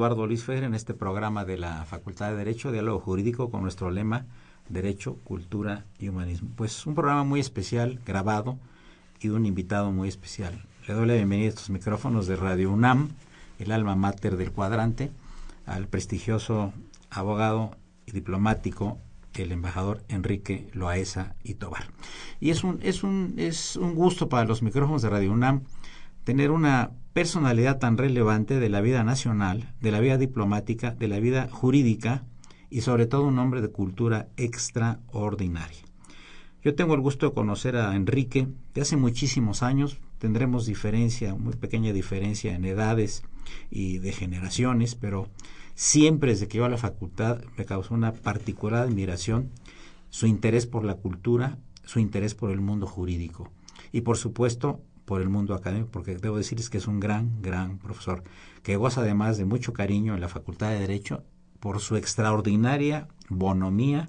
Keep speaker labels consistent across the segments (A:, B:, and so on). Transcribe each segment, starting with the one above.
A: Eduardo Luis Fer en este programa de la Facultad de Derecho, Diálogo Jurídico, con nuestro lema Derecho, Cultura y Humanismo. Pues un programa muy especial, grabado, y un invitado muy especial. Le doy la bienvenida a estos micrófonos de Radio UNAM, el alma mater del cuadrante, al prestigioso abogado y diplomático, el embajador Enrique Loaesa y Tobar. Y es un, es un, es un gusto para los micrófonos de Radio UNAM tener una personalidad tan relevante de la vida nacional, de la vida diplomática, de la vida jurídica y sobre todo un hombre de cultura extraordinaria. Yo tengo el gusto de conocer a Enrique de hace muchísimos años, tendremos diferencia, muy pequeña diferencia en edades y de generaciones, pero siempre desde que iba a la facultad me causó una particular admiración su interés por la cultura, su interés por el mundo jurídico y por supuesto por el mundo académico, porque debo decirles que es un gran, gran profesor, que goza además de mucho cariño en la Facultad de Derecho por su extraordinaria bonomía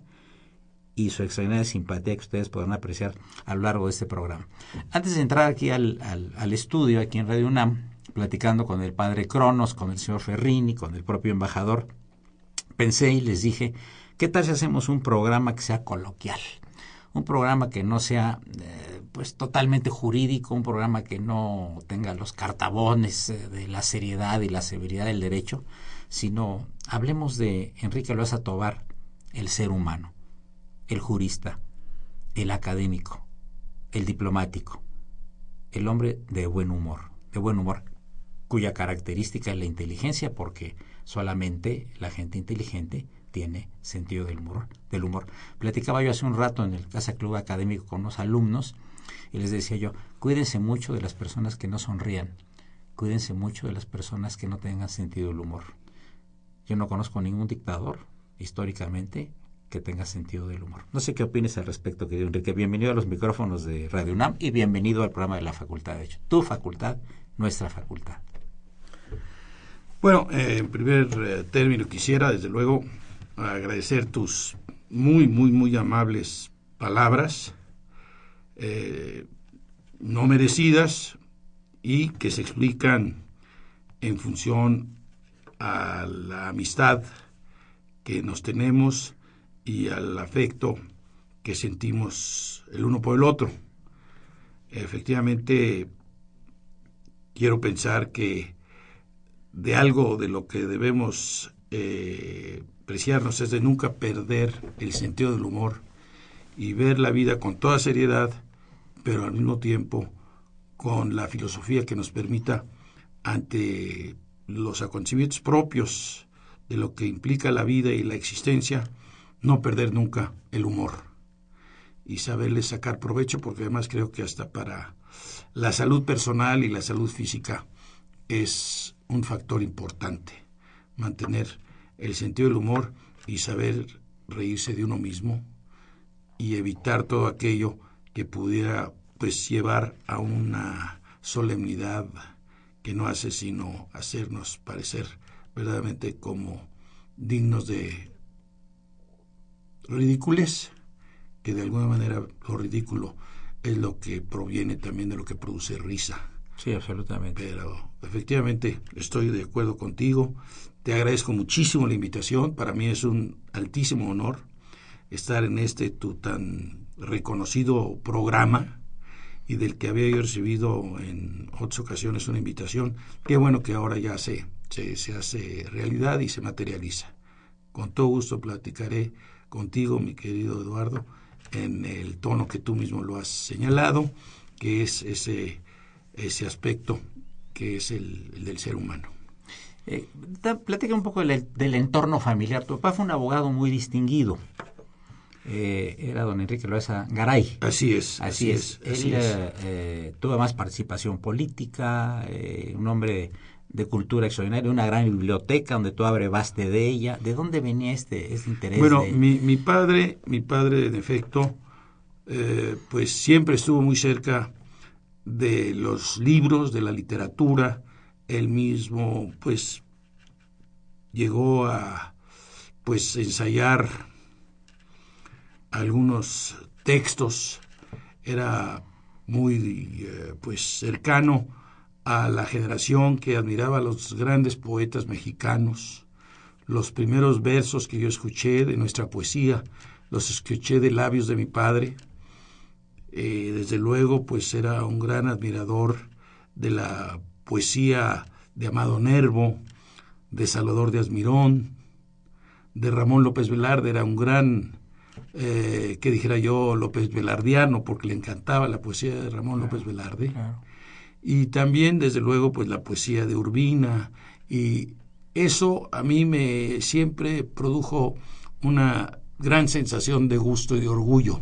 A: y su extraordinaria simpatía que ustedes podrán apreciar a lo largo de este programa. Antes de entrar aquí al, al, estudio, aquí en Radio UNAM, platicando con el padre Cronos, con el señor Ferrini, con el propio embajador, pensé y les dije, ¿qué tal si hacemos un programa que sea coloquial? Un programa que no sea eh, pues totalmente jurídico, un programa que no tenga los cartabones eh, de la seriedad y la severidad del derecho, sino hablemos de Enrique Loza Tobar, el ser humano, el jurista, el académico, el diplomático, el hombre de buen humor, de buen humor, cuya característica es la inteligencia, porque solamente la gente inteligente tiene sentido del humor, del humor. Platicaba yo hace un rato en el Casa Club Académico con unos alumnos y les decía yo, cuídense mucho de las personas que no sonrían, cuídense mucho de las personas que no tengan sentido del humor. Yo no conozco ningún dictador, históricamente, que tenga sentido del humor. No sé qué opines al respecto, querido Enrique. Bienvenido a los micrófonos de Radio UNAM y bienvenido al programa de la Facultad de Hecho. Tu facultad, nuestra facultad.
B: Bueno, eh, en primer eh, término quisiera, desde luego, agradecer tus muy, muy, muy amables palabras eh, no merecidas y que se explican en función a la amistad que nos tenemos y al afecto que sentimos el uno por el otro. Efectivamente, quiero pensar que de algo de lo que debemos eh, es de nunca perder el sentido del humor y ver la vida con toda seriedad pero al mismo tiempo con la filosofía que nos permita ante los acontecimientos propios de lo que implica la vida y la existencia, no perder nunca el humor y saberle sacar provecho, porque además creo que hasta para la salud personal y la salud física es un factor importante, mantener el sentido del humor y saber reírse de uno mismo y evitar todo aquello que pudiera pues llevar a una solemnidad que no hace sino hacernos parecer verdaderamente como dignos de ridículos, que de alguna manera lo ridículo es lo que proviene también de lo que produce risa.
A: Sí, absolutamente.
B: Pero efectivamente estoy de acuerdo contigo. Te agradezco muchísimo la invitación. Para mí es un altísimo honor estar en este tu tan reconocido programa y del que había yo recibido en otras ocasiones una invitación. Qué bueno que ahora ya se, se, se hace realidad y se materializa. Con todo gusto platicaré contigo, mi querido Eduardo, en el tono que tú mismo lo has señalado, que es ese, ese aspecto que es el, el del ser humano.
A: Eh, platica un poco del, del, entorno familiar. Tu papá fue un abogado muy distinguido. Eh, era don Enrique Loesa Garay.
B: Así es.
A: Así, así es. es. Él es. Eh, tuvo más participación política, eh, un hombre de cultura extraordinaria, una gran biblioteca donde tú abrevaste de ella. ¿De dónde venía este, este interés?
B: Bueno,
A: de...
B: mi, mi, padre, mi padre en efecto, eh, pues siempre estuvo muy cerca de los libros, de la literatura. Él mismo, pues, llegó a, pues, ensayar algunos textos. Era muy, eh, pues, cercano a la generación que admiraba a los grandes poetas mexicanos. Los primeros versos que yo escuché de nuestra poesía los escuché de labios de mi padre. Eh, desde luego, pues era un gran admirador de la poesía de Amado Nervo, de Salvador de Asmirón, de Ramón López Velarde, era un gran, eh, que dijera yo, López Velardiano, porque le encantaba la poesía de Ramón claro, López Velarde. Claro y también desde luego pues la poesía de Urbina y eso a mí me siempre produjo una gran sensación de gusto y de orgullo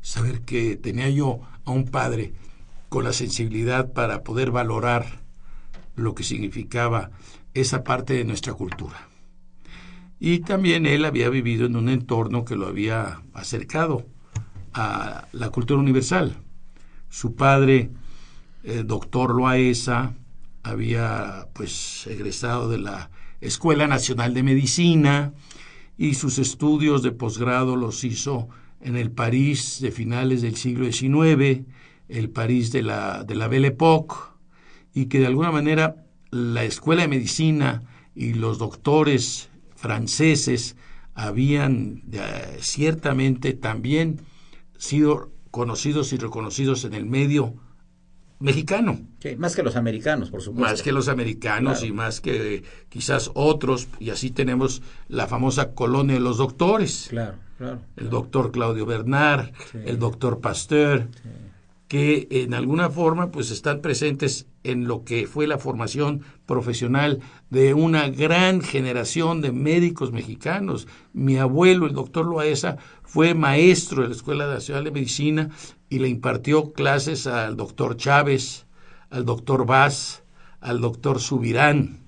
B: saber que tenía yo a un padre con la sensibilidad para poder valorar lo que significaba esa parte de nuestra cultura. Y también él había vivido en un entorno que lo había acercado a la cultura universal. Su padre el doctor Loaesa había pues egresado de la Escuela Nacional de Medicina y sus estudios de posgrado los hizo en el París de finales del siglo XIX, el París de la, de la Belle Époque, y que de alguna manera la Escuela de Medicina y los doctores franceses habían eh, ciertamente también sido conocidos y reconocidos en el medio mexicano.
A: Sí, más que los americanos, por supuesto.
B: Más que los americanos claro. y más que quizás otros, y así tenemos la famosa colonia de los doctores.
A: Claro, claro.
B: El doctor Claudio Bernard, sí. el doctor Pasteur, sí. Que en alguna forma pues están presentes en lo que fue la formación profesional de una gran generación de médicos mexicanos. Mi abuelo, el doctor Loaesa, fue maestro de la Escuela Nacional de Medicina y le impartió clases al doctor Chávez, al doctor Vaz, al doctor Subirán,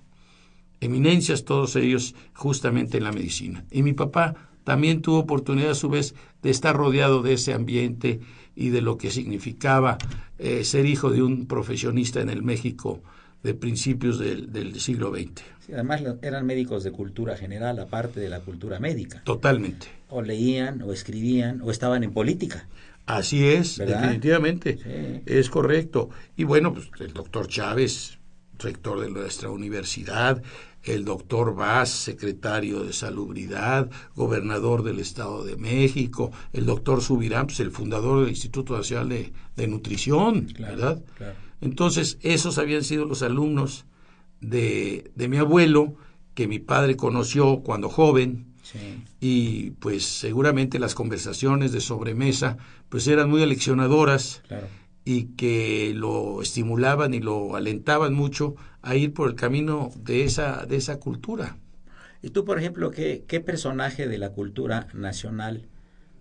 B: eminencias todos ellos justamente en la medicina. Y mi papá también tuvo oportunidad a su vez de estar rodeado de ese ambiente y de lo que significaba eh, ser hijo de un profesionista en el México de principios del, del siglo XX.
A: Sí, además eran médicos de cultura general, aparte de la cultura médica.
B: Totalmente.
A: O leían, o escribían, o estaban en política.
B: Así es, ¿verdad? definitivamente. Sí. Es correcto. Y bueno, pues el doctor Chávez, rector de nuestra universidad, el doctor Vaz, secretario de Salubridad, gobernador del Estado de México, el doctor Subirán, pues el fundador del Instituto Nacional de, de Nutrición, claro, ¿verdad? Claro. Entonces, esos habían sido los alumnos de, de mi abuelo, que mi padre conoció cuando joven, Sí. y pues seguramente las conversaciones de sobremesa pues eran muy aleccionadoras
A: claro.
B: y que lo estimulaban y lo alentaban mucho a ir por el camino de esa de esa cultura.
A: Y tú, por ejemplo, qué, qué personaje de la cultura nacional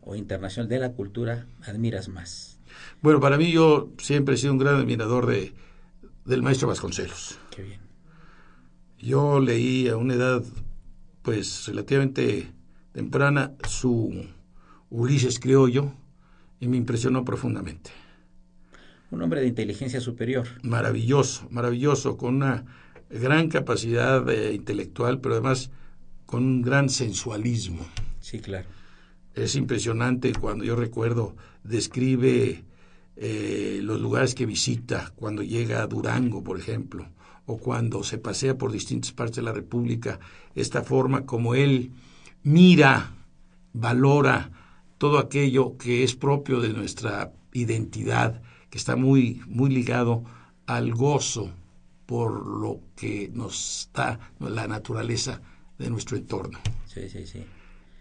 A: o internacional de la cultura admiras más?
B: Bueno, para mí yo siempre he sido un gran admirador de del maestro Vasconcelos.
A: Qué bien.
B: Yo leí a una edad pues relativamente temprana su Ulises Criollo y me impresionó profundamente.
A: Un hombre de inteligencia superior.
B: Maravilloso, maravilloso, con una gran capacidad eh, intelectual, pero además con un gran sensualismo.
A: Sí, claro.
B: Es impresionante cuando yo recuerdo, describe eh, los lugares que visita, cuando llega a Durango, por ejemplo, o cuando se pasea por distintas partes de la República, esta forma como él mira, valora todo aquello que es propio de nuestra identidad, que está muy, muy ligado al gozo por lo que nos da la naturaleza de nuestro entorno.
A: Sí, sí, sí.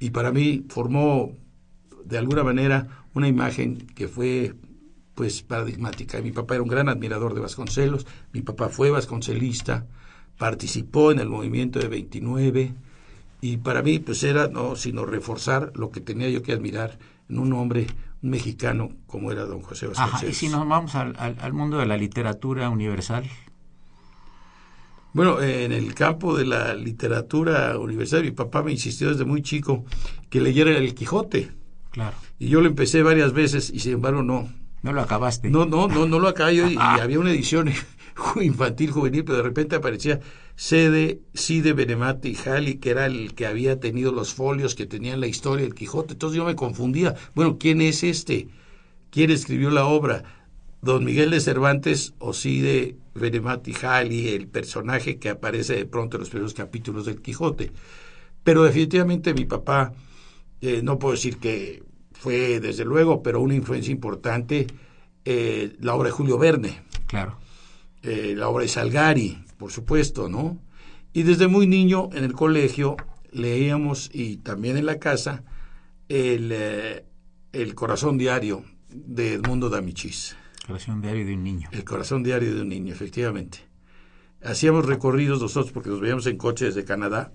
B: Y para mí formó de alguna manera una imagen que fue pues paradigmática. Mi papá era un gran admirador de Vasconcelos, mi papá fue vasconcelista, participó en el movimiento de 29 y para mí pues era no sino reforzar lo que tenía yo que admirar en un hombre mexicano como era don José Vasconcelos.
A: y si nos vamos al, al mundo de la literatura universal,
B: bueno, en el campo de la literatura universal, mi papá me insistió desde muy chico que leyera El Quijote.
A: Claro.
B: Y yo lo empecé varias veces y sin embargo no.
A: No lo acabaste.
B: No, no, no, no lo acabé yo y, había una edición infantil, juvenil, pero de repente aparecía Cede, Cide Benemati y Halley, que era el que había tenido los folios que tenían la historia del Quijote. Entonces yo me confundía. Bueno, ¿quién es este? ¿Quién escribió la obra? Don Miguel de Cervantes o Cide Benemati Halley, el personaje que aparece de pronto en los primeros capítulos del Quijote. Pero definitivamente mi papá, eh, no puedo decir que fue desde luego, pero una influencia importante, eh, la obra de Julio Verne.
A: Claro.
B: Eh, la obra de Salgari, por supuesto, ¿no? Y desde muy niño en el colegio leíamos y también en la casa el, el Corazón Diario de Edmundo D'Amicis.
A: Corazón diario de un niño.
B: El corazón diario de un niño, efectivamente. Hacíamos recorridos nosotros porque nos veíamos en coche desde Canadá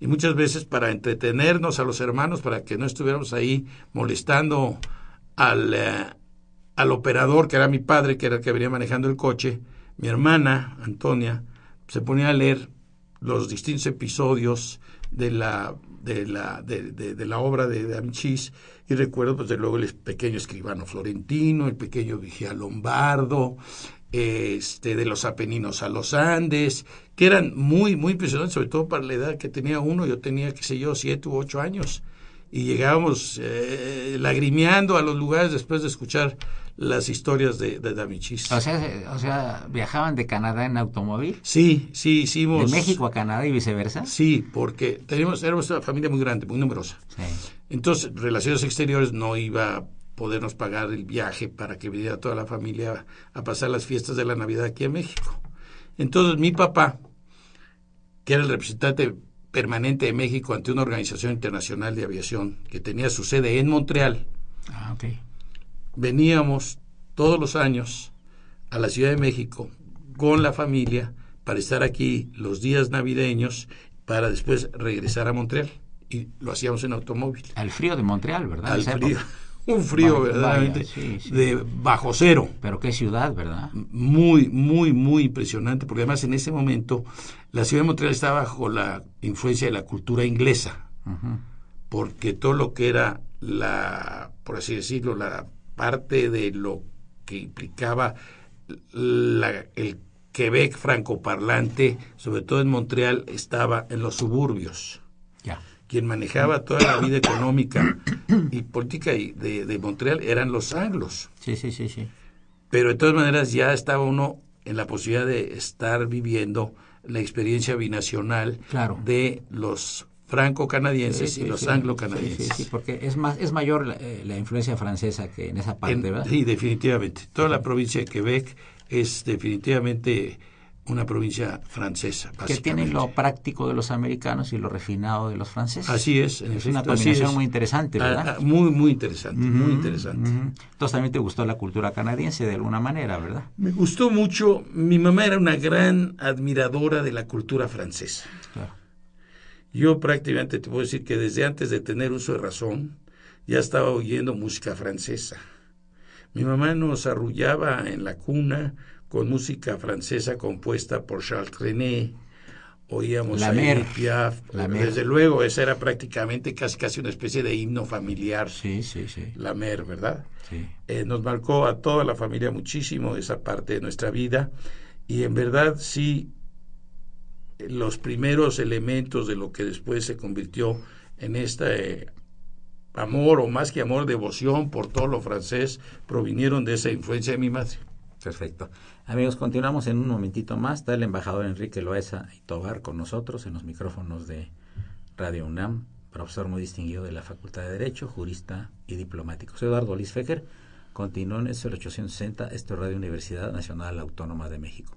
B: y muchas veces para entretenernos a los hermanos, para que no estuviéramos ahí molestando al, eh, al operador, que era mi padre, que era el que venía manejando el coche, mi hermana, Antonia, se ponía a leer los distintos episodios de la de la, de, la obra de, Amichis y recuerdo pues de luego el pequeño escribano florentino, el pequeño vigía lombardo, este, de los Apeninos a los Andes, que eran muy, muy impresionantes, sobre todo para la edad que tenía uno, yo tenía, qué sé yo, siete u ocho años, y llegábamos eh, lagrimeando a los lugares después de escuchar las historias de, de Damichis.
A: O sea, o sea, viajaban de Canadá en automóvil.
B: Sí, sí, hicimos.
A: ¿De México a Canadá y viceversa?
B: Sí, porque teníamos, éramos una familia muy grande, muy numerosa.
A: Sí.
B: Entonces, Relaciones Exteriores no iba a podernos pagar el viaje para que viniera toda la familia a pasar las fiestas de la Navidad aquí en México. Entonces, mi papá, que era el representante permanente de México ante una organización internacional de aviación que tenía su sede en Montreal,
A: ah, ok
B: veníamos todos los años a la Ciudad de México con la familia para estar aquí los días navideños para después regresar a Montreal y lo hacíamos en automóvil.
A: Al frío de Montreal, ¿verdad?
B: Al frío. Un frío verdaderamente de bajo cero.
A: Pero qué ciudad, ¿verdad?
B: Muy, muy, muy impresionante, porque además en ese momento la ciudad de Montreal estaba bajo la influencia de la cultura inglesa, porque todo lo que era la, por así decirlo, la parte de lo que implicaba el Quebec francoparlante, sobre todo en Montreal, estaba en los suburbios. Quien manejaba toda la vida económica y política de, de Montreal eran los anglos.
A: Sí, sí, sí, sí.
B: Pero de todas maneras ya estaba uno en la posibilidad de estar viviendo la experiencia binacional
A: claro.
B: de los franco-canadienses y los anglo-canadienses.
A: Sí, sí, porque es más es mayor la, eh, la, influencia francesa que en esa parte, ¿verdad?
B: Sí, definitivamente. Toda la provincia de Quebec es definitivamente una provincia francesa.
A: Que tiene lo práctico de los americanos y lo refinado de los franceses.
B: Así es.
A: En es una combinación es. muy interesante, ¿verdad?
B: Ah, ah, muy, muy interesante, uh -huh, muy interesante. Uh -huh.
A: Entonces también te gustó la cultura canadiense de alguna manera, ¿verdad?
B: Me gustó mucho. Mi mamá era una gran admiradora de la cultura francesa.
A: Claro.
B: Yo prácticamente te puedo decir que desde antes de tener uso de razón ya estaba oyendo música francesa. Mi mamá nos arrullaba en la cuna con música francesa compuesta por Charles Trenet. Oíamos
A: la
B: a Piaf.
A: La.
B: Desde luego, esa era prácticamente casi, casi una especie de himno familiar.
A: Sí, sí, sí.
B: La mer, ¿verdad?
A: Sí.
B: Eh, nos marcó a toda la familia muchísimo esa parte de nuestra vida. Y en verdad sí los primeros elementos de lo que después se convirtió en esta eh, amor o más que amor, devoción por todo lo francés provinieron de esa influencia de mi madre.
A: Perfecto. Amigos, continuamos en un momentito más. Está el embajador Enrique Loesa y Tobar con nosotros en los micrófonos de Radio UNAM, profesor muy distinguido de la Facultad de Derecho, jurista y diplomático. Soy Eduardo Luis Fecker. Continúo en el 860, esto es Radio Universidad Nacional Autónoma de México.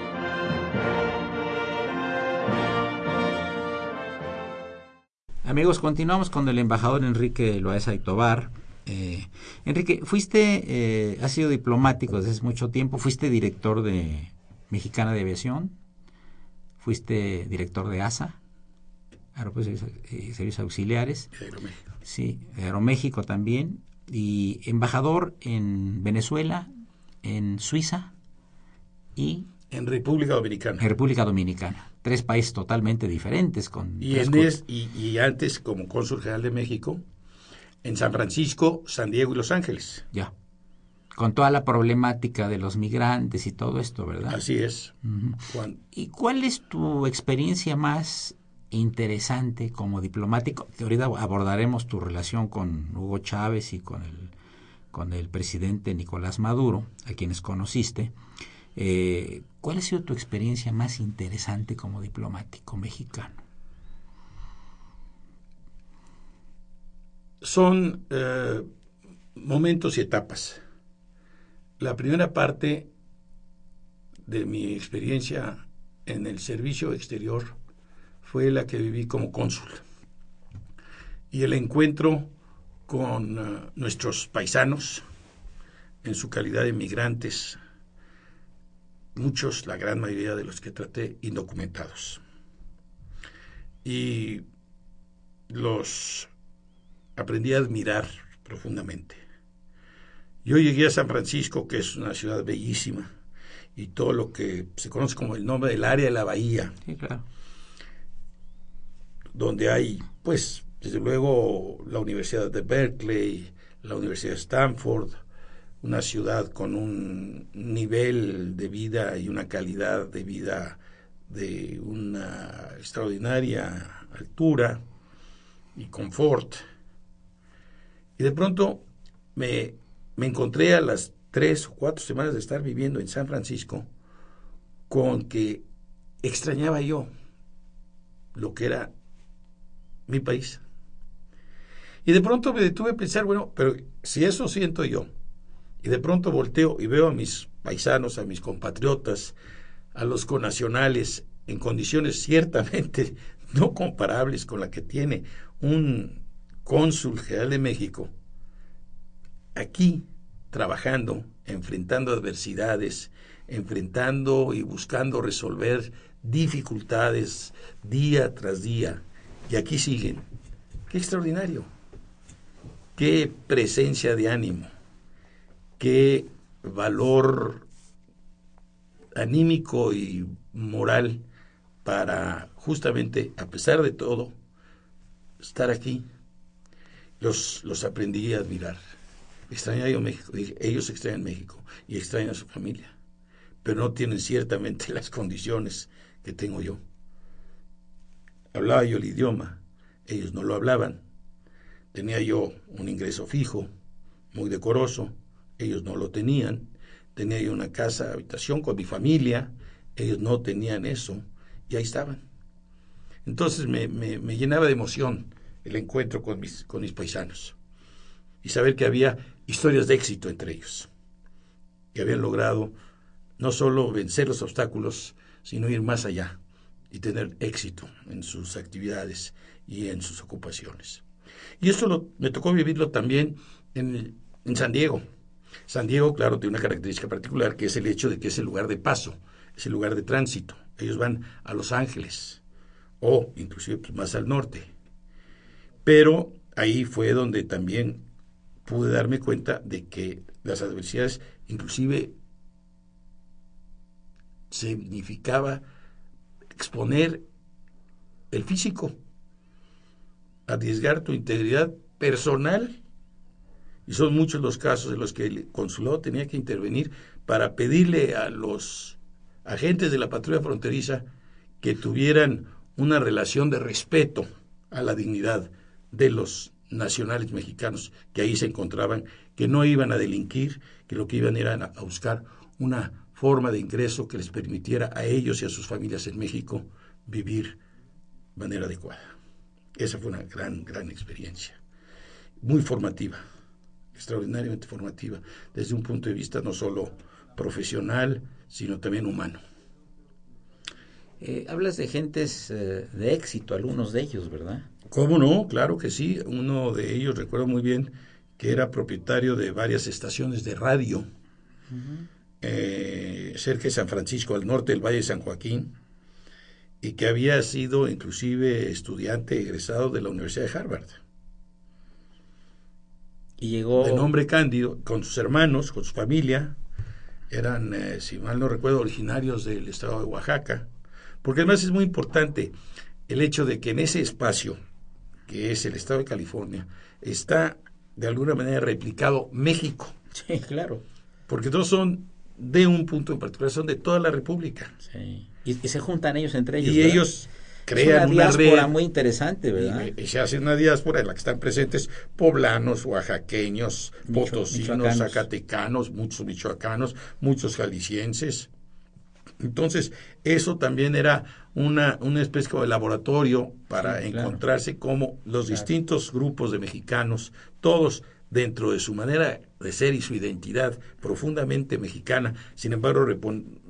A: Amigos, continuamos con el embajador Enrique Loaesa y Tobar. Eh, Enrique, fuiste, eh, has sido diplomático desde hace mucho tiempo, fuiste director de Mexicana de Aviación, fuiste director de ASA, Aeropuertos y Servicios Auxiliares,
B: Aeroméxico.
A: sí, Aeroméxico también, y embajador en Venezuela, en Suiza y
B: En República Dominicana.
A: en República Dominicana. Tres países totalmente diferentes. Con
B: Y, en es- y, y antes, como cónsul general de México, en San Francisco, San Diego y Los Ángeles.
A: Ya. Con toda la problemática de los migrantes y todo esto, ¿verdad?
B: Así es.
A: ¿Y cuál es tu experiencia más interesante como diplomático? Que ahorita abordaremos tu relación con Hugo Chávez y con el, con el presidente Nicolás Maduro, a quienes conociste. Eh, ¿Cuál ha sido tu experiencia más interesante como diplomático mexicano?
B: Son eh, momentos y etapas. La primera parte de mi experiencia en el servicio exterior fue la que viví como cónsul. Y el encuentro con eh, nuestros paisanos en su calidad de migrantes, muchos, la gran mayoría de los que traté, indocumentados. Y los aprendí a admirar profundamente. Yo llegué a San Francisco, que es una ciudad bellísima, y todo lo que se conoce como el nombre del área de la bahía,
A: Sí, claro.
B: donde hay, pues, desde luego, la Universidad de Berkeley, la Universidad de Stanford, una ciudad con un nivel de vida y una calidad de vida de una extraordinaria altura y confort. Y de pronto me, me encontré a las tres o cuatro semanas de estar viviendo en San Francisco con que extrañaba yo lo que era mi país. Y de pronto me detuve a pensar, bueno, pero si eso siento yo, y de pronto volteo y veo a mis paisanos, a mis compatriotas, a los conacionales, en condiciones ciertamente no comparables con la que tiene un cónsul general de México, aquí trabajando, enfrentando adversidades, enfrentando y buscando resolver dificultades día tras día, y aquí siguen. Qué extraordinario. qué presencia de ánimo, qué valor anímico y moral para justamente, a pesar de todo, estar aquí. Los, los aprendí a admirar. Extrañaba yo México, ellos extrañan México y extrañan a su familia, pero no tienen ciertamente las condiciones que tengo yo. Hablaba yo el idioma, ellos no lo hablaban. Tenía yo un ingreso fijo, muy decoroso, ellos no lo tenían. Tenía yo una casa, habitación con mi familia, ellos no tenían eso, y ahí estaban. Entonces me, me, llenaba de emoción el encuentro con mis, con mis paisanos y saber que había historias de éxito entre ellos, que habían logrado no solo vencer los obstáculos, sino ir más allá y tener éxito en sus actividades y en sus ocupaciones. Y esto me tocó vivirlo también en, en San Diego. San Diego, claro, tiene una característica particular, que es el hecho de que es el lugar de paso, es el lugar de tránsito. Ellos van a Los Ángeles o inclusive pues, más al norte. Pero ahí fue donde también pude darme cuenta de que las adversidades inclusive significaba exponer el físico, arriesgar tu integridad personal. Y son muchos los casos en los que el consulado tenía que intervenir para pedirle a los agentes de la patrulla fronteriza que tuvieran una relación de respeto a la dignidad de los nacionales mexicanos que ahí se encontraban, que no iban a delinquir, que lo que iban era a buscar una forma de ingreso que les permitiera a ellos y a sus familias en México vivir de manera adecuada. Esa fue una gran, gran experiencia, muy formativa, extraordinariamente formativa, desde un punto de vista no solo profesional, sino también humano.
A: Eh, hablas de gentes eh, de éxito, algunos de ellos, ¿verdad?
B: ¿Cómo no? Claro que sí. Uno de ellos, recuerdo muy bien, que era propietario de varias estaciones de radio eh, cerca de San Francisco, al norte del Valle de San Joaquín, y que había sido inclusive estudiante egresado de la Universidad de Harvard.
A: Y llegó...
B: De nombre Cándido, con sus hermanos, con su familia, eran, eh, si mal no recuerdo, originarios del estado de Oaxaca, porque además es muy importante el hecho de que en ese espacio, que es el estado de California, está de alguna manera replicado México.
A: Sí, claro.
B: Porque todos son de un punto en particular, son de toda la República.
A: Sí. Y, se juntan ellos entre ellos.
B: Y ellos crean una, diáspora
A: muy interesante, ¿verdad?
B: Y, se hace una diáspora en la que están presentes poblanos, oaxaqueños, potosinos, zacatecanos, muchos michoacanos, muchos jaliscienses. Entonces, eso también era una, una especie de laboratorio para encontrarse como los distintos grupos de mexicanos, todos dentro de su manera de ser y su identidad profundamente mexicana, sin embargo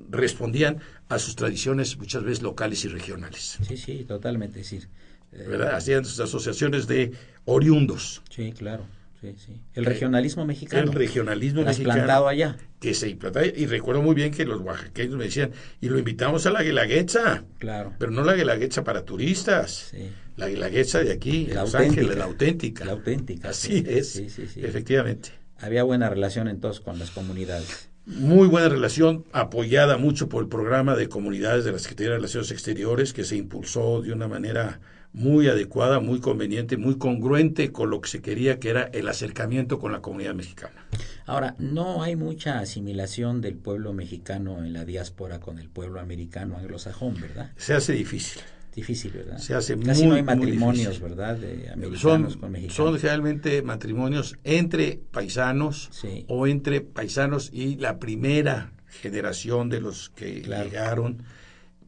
B: respondían a sus tradiciones muchas veces locales y regionales.
A: Sí, sí, totalmente. decir,
B: eh, ¿verdad? Hacían sus asociaciones de oriundos.
A: Sí, claro. Sí, sí. El regionalismo mexicano.
B: El regionalismo
A: mexicano. allá.
B: Que se implantaba. Y recuerdo muy bien que los oaxaqueños me decían, y lo invitamos a la Guelaguetza.
A: Claro.
B: Pero no la Guelaguetza para turistas. Sí. La Guelaguetza de aquí, la Los Ángeles, la auténtica.
A: La auténtica.
B: Así es. Sí, sí, sí. Efectivamente.
A: Había buena relación entonces con las comunidades.
B: Muy buena relación, apoyada mucho por el programa de comunidades de la Secretaría de Relaciones Exteriores, que se impulsó de una manera muy adecuada, muy conveniente, muy congruente con lo que se quería, que era el acercamiento con la comunidad mexicana.
A: Ahora, no hay mucha asimilación del pueblo mexicano en la diáspora con el pueblo americano anglosajón, ¿verdad?
B: Se hace difícil.
A: Difícil, ¿verdad?
B: Se hace
A: Casi
B: no
A: hay matrimonios, ¿verdad? De americanos
B: son,
A: con mexicanos.
B: Son realmente matrimonios entre paisanos o entre paisanos y la primera generación de los que llegaron,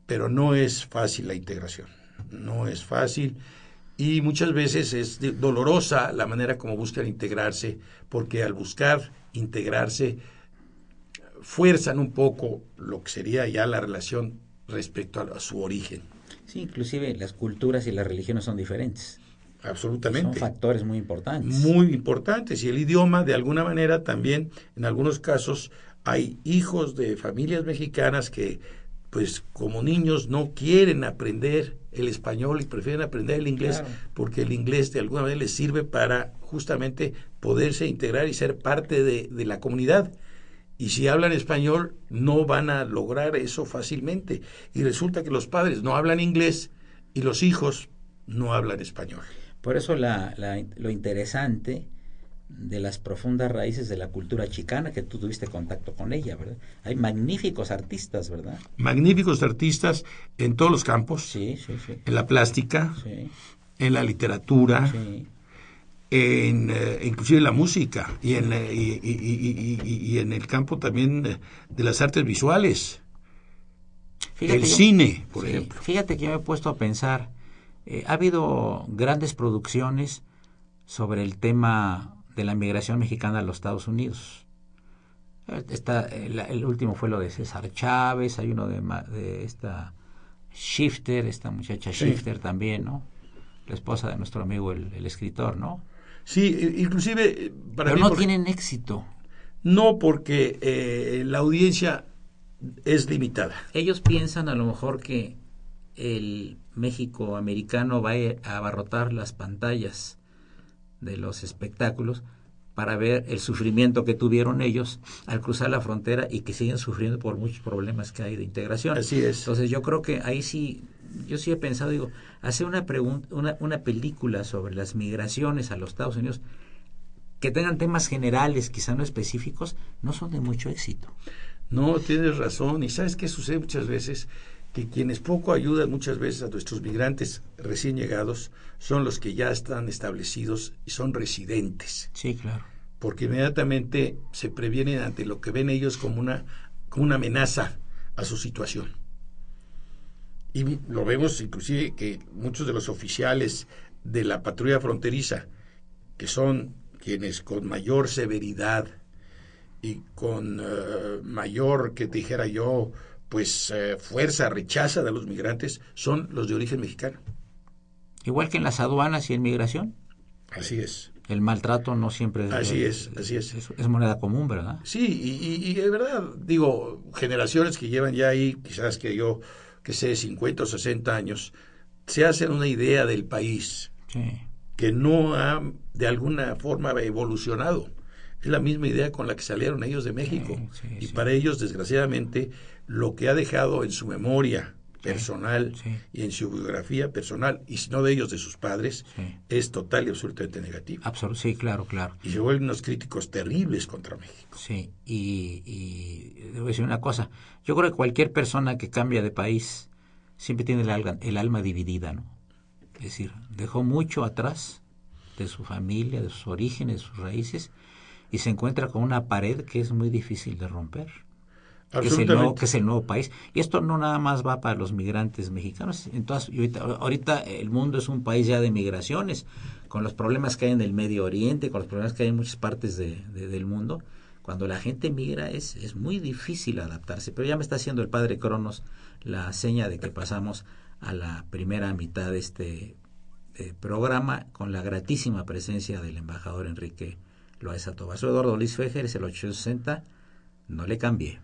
B: pero no es fácil la integración no es fácil y muchas veces es dolorosa la manera como buscan integrarse, porque al buscar integrarse fuerzan un poco lo que sería ya la relación respecto a, su origen.
A: Sí, inclusive las culturas y las religiones son diferentes.
B: Absolutamente.
A: Son factores muy importantes.
B: Muy importantes. Y el idioma, de alguna manera, también, en algunos casos, hay hijos de familias mexicanas que pues como niños no quieren aprender el español y prefieren aprender el inglés porque el inglés de alguna manera les sirve para justamente poderse integrar y ser parte de, de la comunidad. Y si hablan español, no van a lograr eso fácilmente. Y resulta que los padres no hablan inglés y los hijos no hablan español.
A: Por eso la, la, lo interesante de las profundas raíces de la cultura chicana, que tú tuviste contacto con ella, ¿verdad? Hay magníficos artistas, ¿verdad?
B: Magníficos artistas en todos los campos.
A: Sí, sí, sí.
B: En la plástica,
A: Sí,
B: en la literatura,
A: sí.
B: En eh, inclusive la música y en, eh, y, y- y- y- y en el campo también eh, de las artes visuales. el
A: yo-
B: cine, por
A: sí,
B: ejemplo.
A: Fíjate que yo me he puesto a pensar, eh, ha habido grandes producciones sobre el tema de la migración mexicana a los Estados Unidos. Está, el, el último fue lo de César Chávez, hay uno de, de esta Shifter, esta muchacha
B: Sí.
A: Shifter también, ¿no? La esposa de nuestro amigo el, el escritor, ¿no?
B: Sí, inclusive eh, para
A: Pero
B: mí
A: no
B: por-
A: tienen éxito.
B: no porque eh, la audiencia es limitada.
A: Ellos piensan a lo mejor que el México americano va a abarrotar las pantallas de los espectáculos para ver el sufrimiento que tuvieron ellos al cruzar la frontera y que siguen sufriendo por muchos problemas que hay de integración.
B: Así es.
A: Entonces yo creo que ahí sí, yo sí he pensado, digo, hacer una pregunta, una, una película sobre las migraciones a los Estados Unidos que tengan temas generales, quizá no específicos, no son de mucho éxito.
B: No, tienes razón. ¿Y sabes qué sucede muchas veces? Que quienes poco ayudan muchas veces a nuestros migrantes recién llegados son los que ya están establecidos y son residentes,
A: Sí, claro.
B: porque inmediatamente se previenen ante lo que ven ellos como una, como una amenaza a su situación. Y lo vemos inclusive que muchos de los oficiales de la patrulla fronteriza, que son quienes con mayor severidad y con eh, mayor, que te dijera yo, pues eh, fuerza rechazan a los migrantes, son los de origen mexicano.
A: Igual que en las aduanas y en migración,
B: Así es.
A: el maltrato no siempre
B: Así es, así es.
A: es, es moneda común, ¿verdad?
B: Sí, y, y, y de verdad, digo, generaciones que llevan ya ahí, quizás que yo, que sé, 50 o 60 años, se hacen una idea del país
A: Sí.
B: que no ha de alguna forma evolucionado. Es la misma idea con la que salieron ellos de México.
A: Sí, sí,
B: y para ellos, desgraciadamente, lo que ha dejado en su memoria personal
A: sí.
B: y en su biografía personal, y si no de ellos, de sus padres,
A: Sí.
B: es total y absolutamente negativo.
A: Absol- sí, claro, claro.
B: Y se vuelven unos críticos terribles contra México.
A: Sí, y, y debo decir una cosa. Yo creo que cualquier persona que cambia de país siempre tiene el alma, el alma dividida, ¿no? Es decir, dejó mucho atrás de su familia, de sus orígenes, de sus raíces, y se encuentra con una pared que es muy difícil de romper. Que es, el nuevo, que es el nuevo país. Y esto no nada más va para los migrantes mexicanos. Entonces, ahorita, ahorita el mundo es un país ya de migraciones, con los problemas que hay en el Medio Oriente, con los problemas que hay en muchas partes de, de, del mundo. Cuando la gente migra es, es muy difícil adaptarse. Pero ya me está haciendo el padre Cronos la seña de que pasamos a la primera mitad de este eh, programa con la gratísima presencia del embajador Enrique Loaiza Tobar. Soy Eduardo Luis Fejer, es el 860. No le cambie.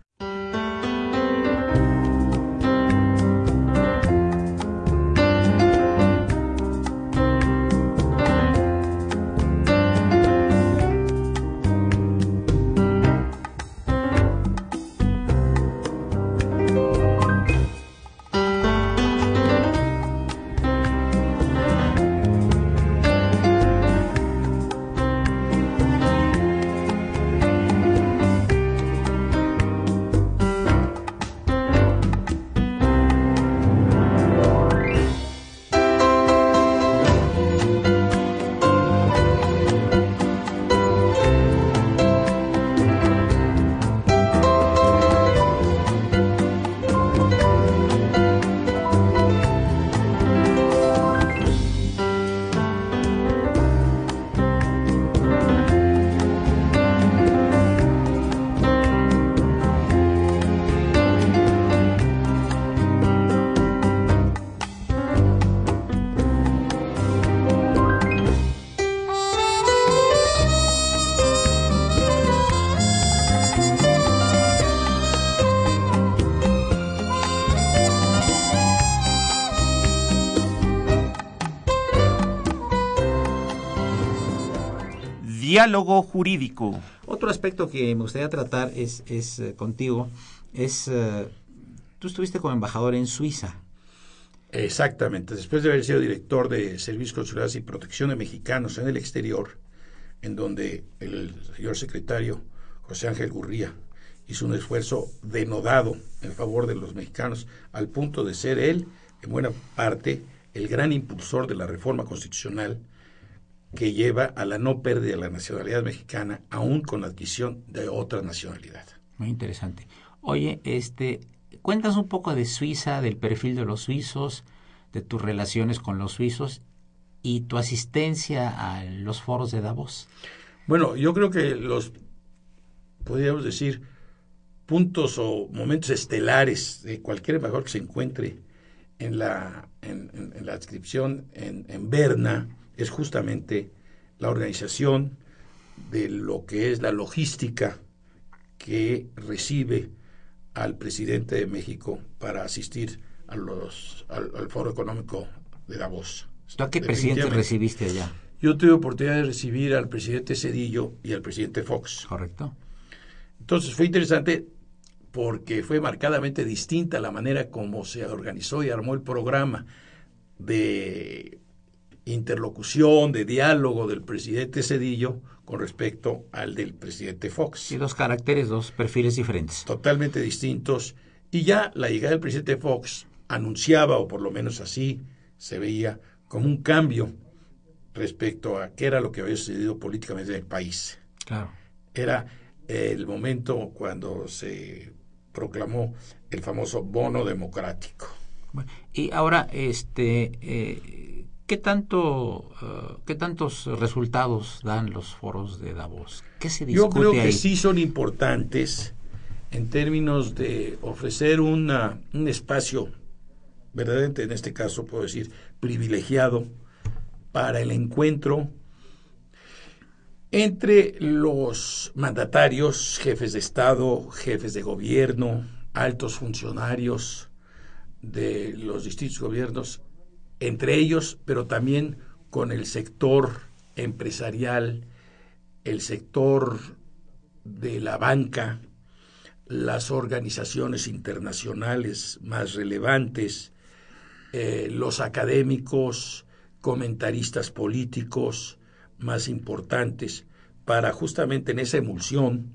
C: Diálogo jurídico.
A: Otro aspecto que me gustaría tratar es, es eh, contigo, es, eh, tú estuviste como embajador en Suiza.
B: Exactamente, después de haber sido director de Servicios Consulares y Protección de Mexicanos en el exterior, en donde el señor secretario José Ángel Gurría hizo un esfuerzo denodado en favor de los mexicanos, al punto de ser él, en buena parte, el gran impulsor de la reforma constitucional que lleva a la no pérdida de la nacionalidad mexicana, aún con la adquisición de otra nacionalidad.
A: Muy interesante. Oye, este, cuéntanos un poco de Suiza, del perfil de los suizos, de tus relaciones con los suizos y tu asistencia a los foros de Davos.
B: Bueno, yo creo que los, podríamos decir, puntos o momentos estelares de cualquier embajador que se encuentre en la, en, la adscripción en, en Berna es justamente la organización de lo que es la logística que recibe al presidente de México para asistir a los, al, Foro Económico de Davos.
A: ¿Tú a qué presidente recibiste allá?
B: Yo tuve oportunidad de recibir al presidente Cedillo y al presidente Fox.
A: Correcto.
B: Entonces fue interesante porque fue marcadamente distinta la manera como se organizó y armó el programa de interlocución, de diálogo del presidente Cedillo con respecto al del presidente Fox.
A: Y dos caracteres, dos perfiles diferentes.
B: Totalmente distintos. Y ya la llegada del presidente Fox anunciaba, o por lo menos así se veía, como un cambio respecto a qué era lo que había sucedido políticamente en el país.
A: Claro.
B: Era el momento cuando se proclamó el famoso bono democrático.
A: y ahora, este, eh, ¿qué tanto, eh, qué tantos resultados dan los foros de Davos? ¿Qué se discute
B: Yo creo que sí son importantes en términos de ofrecer una, un espacio verdaderamente, en este caso puedo decir, privilegiado para el encuentro entre los mandatarios, jefes de Estado, jefes de gobierno, altos funcionarios de los distintos gobiernos, entre ellos, pero también con el sector empresarial, el sector de la banca, las organizaciones internacionales más relevantes, eh, los académicos, comentaristas políticos, más importantes para justamente en esa emulsión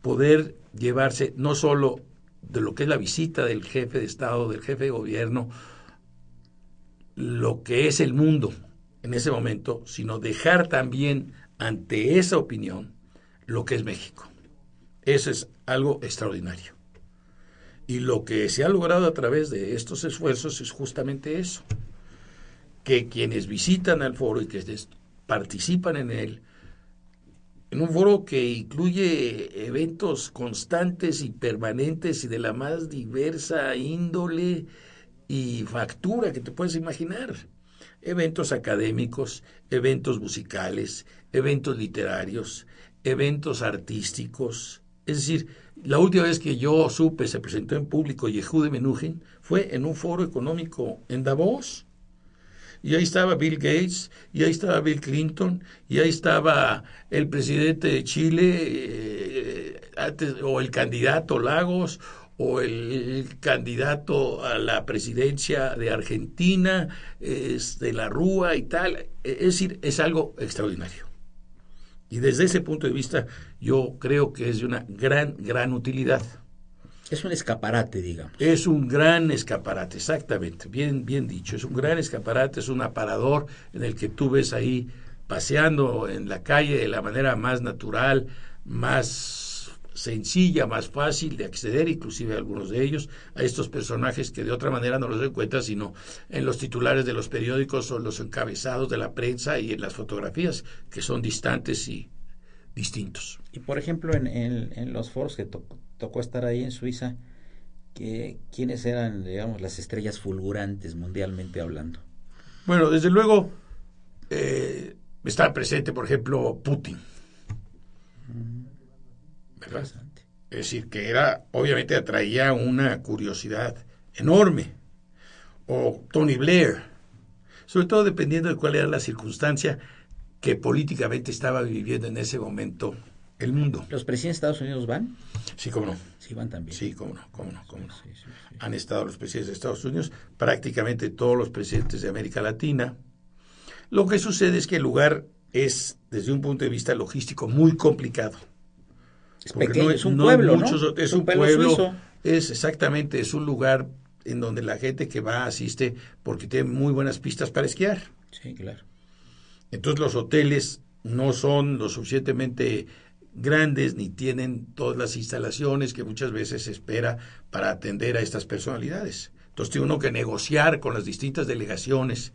B: poder llevarse no solo de lo que es la visita del jefe de Estado, del jefe de gobierno, lo que es el mundo en ese momento, sino dejar también ante esa opinión lo que es México. Eso es algo extraordinario. Y lo que se ha logrado a través de estos esfuerzos es justamente eso, que quienes visitan al foro y que participan en él, en un foro que incluye eventos constantes y permanentes y de la más diversa índole y factura que te puedes imaginar. Eventos académicos, eventos musicales, eventos literarios, eventos artísticos. Es decir, la última vez que yo supe se presentó en público Yehude Menuhin fue en un foro económico en Davos y ahí estaba Bill Gates, y ahí estaba Bill Clinton, y ahí estaba el presidente de Chile, eh, o el candidato Lagos, o el, candidato a la presidencia de Argentina, es de la Rúa y tal. Es decir, es algo extraordinario. Y desde ese punto de vista, yo creo que es de una gran, gran utilidad.
A: Es un escaparate, digamos.
B: Es un gran escaparate, exactamente, bien, bien dicho. Es un gran escaparate, es un aparador en el que tú ves ahí paseando en la calle de la manera más natural, más sencilla, más fácil de acceder, inclusive a algunos de ellos, a estos personajes que de otra manera no los encuentras sino en los titulares de los periódicos o los encabezados de la prensa y en las fotografías, que son distantes y distintos.
A: Y por ejemplo, en, en los foros que tocó estar ahí en Suiza, que, ¿quiénes eran, digamos, las estrellas fulgurantes mundialmente hablando?
B: Bueno, desde luego eh, está presente, por ejemplo, Putin. ¿Verdad? Es decir, que era, obviamente atraía una curiosidad enorme. O Tony Blair, sobre todo dependiendo de cuál era la circunstancia, que políticamente estaba viviendo en ese momento el mundo.
A: ¿Los presidentes de Estados Unidos van?
B: Sí, cómo no.
A: Sí, van también.
B: Sí, cómo no, cómo no, cómo no.
A: Sí, sí, sí.
B: Han estado los presidentes de Estados Unidos, prácticamente todos los presidentes de América Latina. Lo que sucede es que el lugar es, desde un punto de vista logístico, muy complicado.
A: Es
B: Porque
A: pequeño,
B: no-
A: es un
B: no
A: pueblo,
B: muchos-
A: ¿no?
B: Es un
A: pueblo
B: pueblo,
A: suizo.
B: es exactamente, es un lugar en donde la gente que va asiste porque tiene muy buenas pistas para esquiar.
A: Sí, claro.
B: Entonces los hoteles no son lo suficientemente grandes ni tienen todas las instalaciones que muchas veces se espera para atender a estas personalidades. Entonces tiene uno que negociar con las distintas delegaciones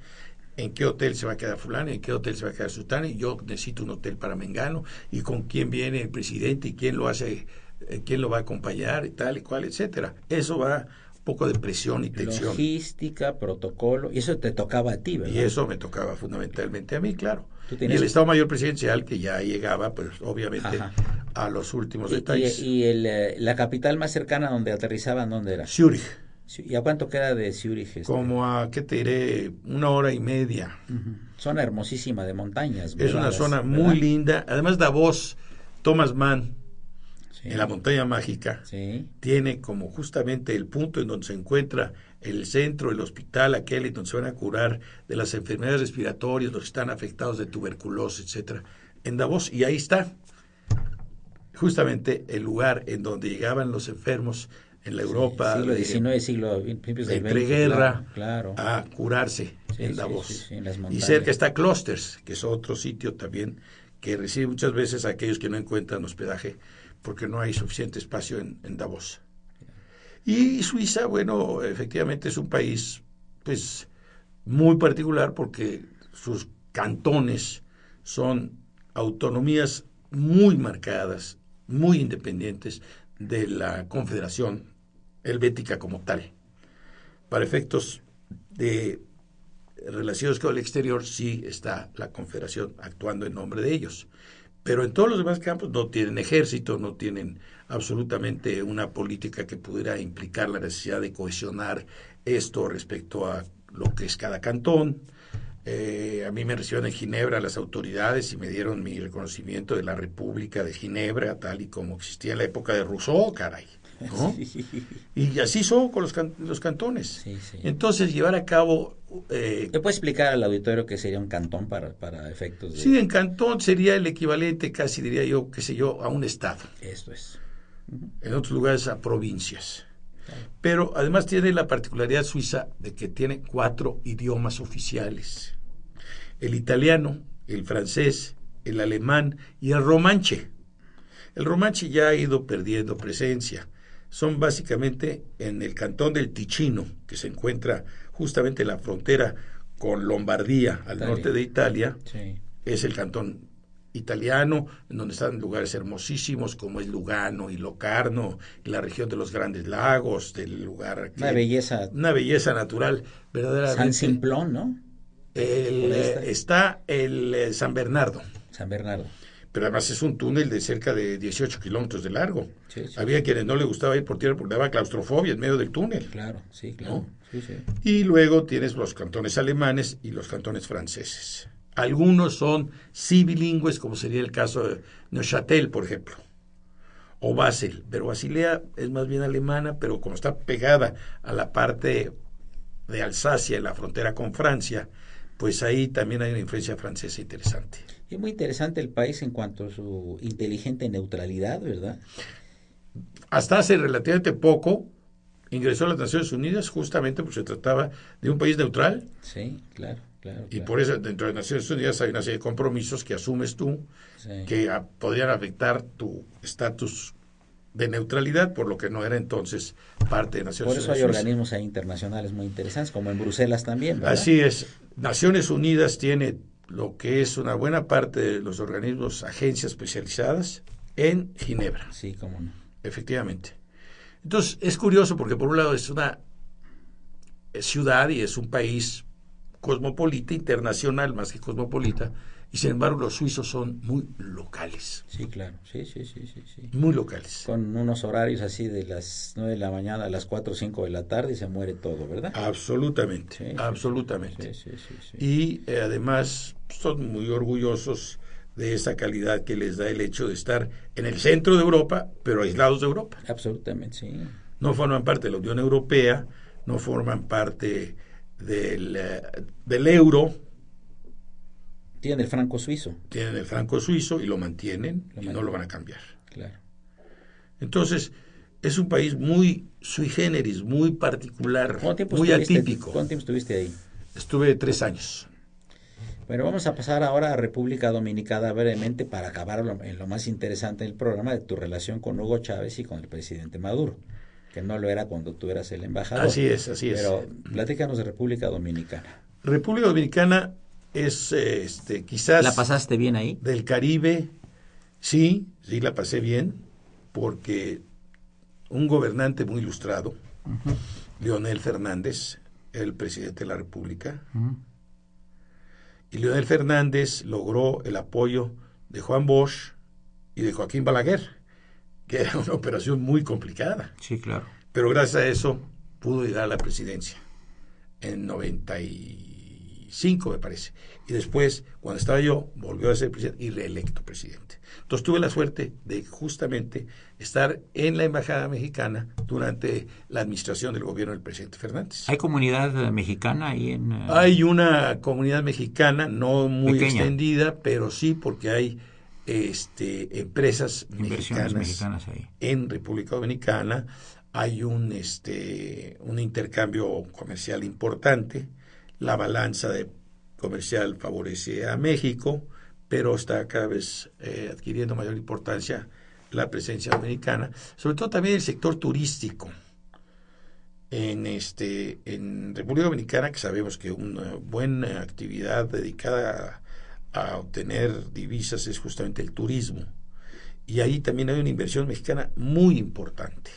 B: en qué hotel se va a quedar fulano, en qué hotel se va a quedar sultano, y yo necesito un hotel para Mengano, y con quién viene el presidente y quién lo hace, eh, quién lo va a acompañar y tal y cual, etcétera. Eso va un poco de presión y tensión.
A: Logística, protocolo, y eso te tocaba a ti, ¿verdad?
B: Y eso me tocaba fundamentalmente a mí, claro. Y el Estado Mayor Presidencial, que ya llegaba, pues obviamente,
A: Ajá.
B: a los últimos detalles.
A: Y, y el, eh, la capital más cercana donde aterrizaban, ¿dónde era?
B: Zúrich,
A: ¿Y a cuánto queda de Zurich? este?
B: como a, ¿qué te diré? Una hora y media.
A: Zona hermosísima de montañas.
B: Es una zona
A: ¿verdad?
B: muy linda. Además, Davos, Thomas Mann,
A: Sí.
B: en la montaña mágica,
A: Sí.
B: tiene como justamente el punto en donde se encuentra el centro, el hospital, aquel en donde se van a curar de las enfermedades respiratorias, los que están afectados de tuberculosis, etcétera, en Davos, y ahí está justamente el lugar en donde llegaban los enfermos en la Europa
A: siglo
B: de-
A: XIX, siglo principios
B: de
A: del
B: entreguerra
A: Claro. claro.
B: a curarse
A: Sí,
B: en
A: sí,
B: Davos.
A: sí, sí, en las
B: y cerca está Closters, que es otro sitio también que recibe muchas veces a aquellos que no encuentran hospedaje porque no hay suficiente espacio en, en Davos. Y Suiza, bueno, efectivamente es un país pues muy particular porque sus cantones son autonomías muy marcadas, muy independientes de la Confederación Helvética como tal. Para efectos de relaciones con el exterior sí está la Confederación actuando en nombre de ellos. Pero en todos los demás campos no tienen ejército, no tienen absolutamente una política que pudiera implicar la necesidad de cohesionar esto respecto a lo que es cada cantón. Eh, a mí me recibieron en Ginebra las autoridades y me dieron mi reconocimiento de la República de Ginebra, tal y como existía en la época de Rousseau, caray. ¿No? Y así son con los, can- los cantones.
A: Sí, sí.
B: Entonces, llevar a cabo... eh,
A: ¿Le puede explicar al auditorio qué sería un cantón para, para efectos de
B: sí, en cantón sería el equivalente, casi diría yo, qué sé yo, a un estado.
A: esto es?
B: en otros lugares a provincias. Pero además tiene la particularidad suiza de que tiene cuatro idiomas oficiales. El italiano, el francés, el alemán y el romanche. El romanche ya ha ido perdiendo presencia. Son básicamente en el cantón del Ticino, que se encuentra justamente en la frontera con Lombardía, al
A: Italia.
B: norte de Italia,
A: Sí.
B: es el cantón italiano, en donde están lugares hermosísimos como es Lugano y Locarno, y la región de los Grandes Lagos, del lugar que-
A: Una belleza.
B: una belleza natural,
A: San
B: verdaderamente.
A: Simplón, ¿no?
B: El,
A: está
B: el eh, San Bernardo,
A: San Bernardo.
B: Pero además es un túnel de cerca de 18 kilómetros de largo.
A: Sí, sí.
B: Había quienes no le gustaba ir por tierra porque daba claustrofobia en medio del túnel.
A: Claro, sí, claro.
B: Y luego tienes los cantones alemanes y los cantones franceses. Algunos son sí bilingües, como sería el caso de Neuchâtel, por ejemplo, o Basel, pero Basilea es más bien alemana, pero como está pegada a la parte de Alsacia, en la frontera con Francia, pues ahí también hay una influencia francesa interesante.
A: Y es muy interesante el país en cuanto a su inteligente neutralidad, ¿verdad?
B: Hasta hace relativamente poco ingresó a las Naciones Unidas justamente porque se trataba de un país neutral
A: Sí, claro, claro.
B: y por eso dentro de las Naciones Unidas hay una serie de compromisos que asumes tú
A: Sí.
B: que a- podrían afectar tu estatus de neutralidad, por lo que no era entonces parte de Naciones
A: Por eso hay
B: Unidas.
A: organismos internacionales muy interesantes, como en Bruselas también, ¿verdad?
B: Así es. Naciones Unidas tiene lo que es una buena parte de los organismos, agencias especializadas en Ginebra,
A: Sí, cómo no.
B: efectivamente. Entonces, es curioso porque por un lado es una ciudad y es un país cosmopolita, internacional más que cosmopolita, y sin embargo los suizos son muy locales.
A: Sí, claro, sí, sí, sí, sí, sí.
B: Muy locales.
A: Con unos horarios así de las 9 de la mañana a las 4 o 5 de la tarde y se muere todo, ¿verdad?
B: Absolutamente,
A: Sí,
B: absolutamente.
A: Sí, sí, sí, sí.
B: Y eh, además son muy orgullosos de esa calidad que les da el hecho de estar en el centro de Europa, pero aislados de Europa.
A: Absolutamente, sí.
B: No forman parte de la Unión Europea, no forman parte del, eh, del euro,
A: Tiene el franco suizo,
B: tienen el franco suizo y lo mantienen
A: Lo
B: y no lo van a cambiar.
A: claro.
B: Entonces, es un país muy sui generis, muy particular,
A: ¿Cuánto tiempo,
B: muy atípico.
A: ¿Cuánto tiempo estuviste ahí?
B: Estuve tres años.
A: Bueno, vamos a pasar ahora a República Dominicana brevemente para acabar lo- en lo más interesante del programa de tu relación con Hugo Chávez y con el presidente Maduro, que no lo era cuando tú eras el embajador.
B: Así es, así es.
A: Pero platícanos de República Dominicana.
B: República Dominicana es este, quizás
A: ¿La pasaste bien ahí?
B: del Caribe, sí, sí la pasé bien, porque un gobernante muy ilustrado, Leonel Fernández, el presidente de la República, y Leonel Fernández logró el apoyo de Juan Bosch y de Joaquín Balaguer, que era una operación muy complicada,
A: Sí, claro.
B: pero gracias a eso pudo llegar a la presidencia en 95, me parece. Y después, cuando estaba yo, volvió a ser presidente y reelecto presidente. Entonces tuve la suerte de justamente estar en la Embajada Mexicana durante la administración del gobierno del presidente Fernández.
A: ¿Hay comunidad eh, mexicana ahí en...? eh,
B: Hay una comunidad mexicana, no muy
A: Pequeña.
B: extendida, pero sí porque hay este, empresas mexicanas,
A: mexicanas ahí?
B: en República Dominicana. Hay un, este, un intercambio comercial importante. La balanza de comercial favorece a México, pero está cada vez eh, adquiriendo mayor importancia la presencia dominicana, sobre todo también el sector turístico. En este en República Dominicana que sabemos que una buena actividad dedicada a, a obtener divisas es justamente el turismo. Y ahí también hay una inversión mexicana muy importante.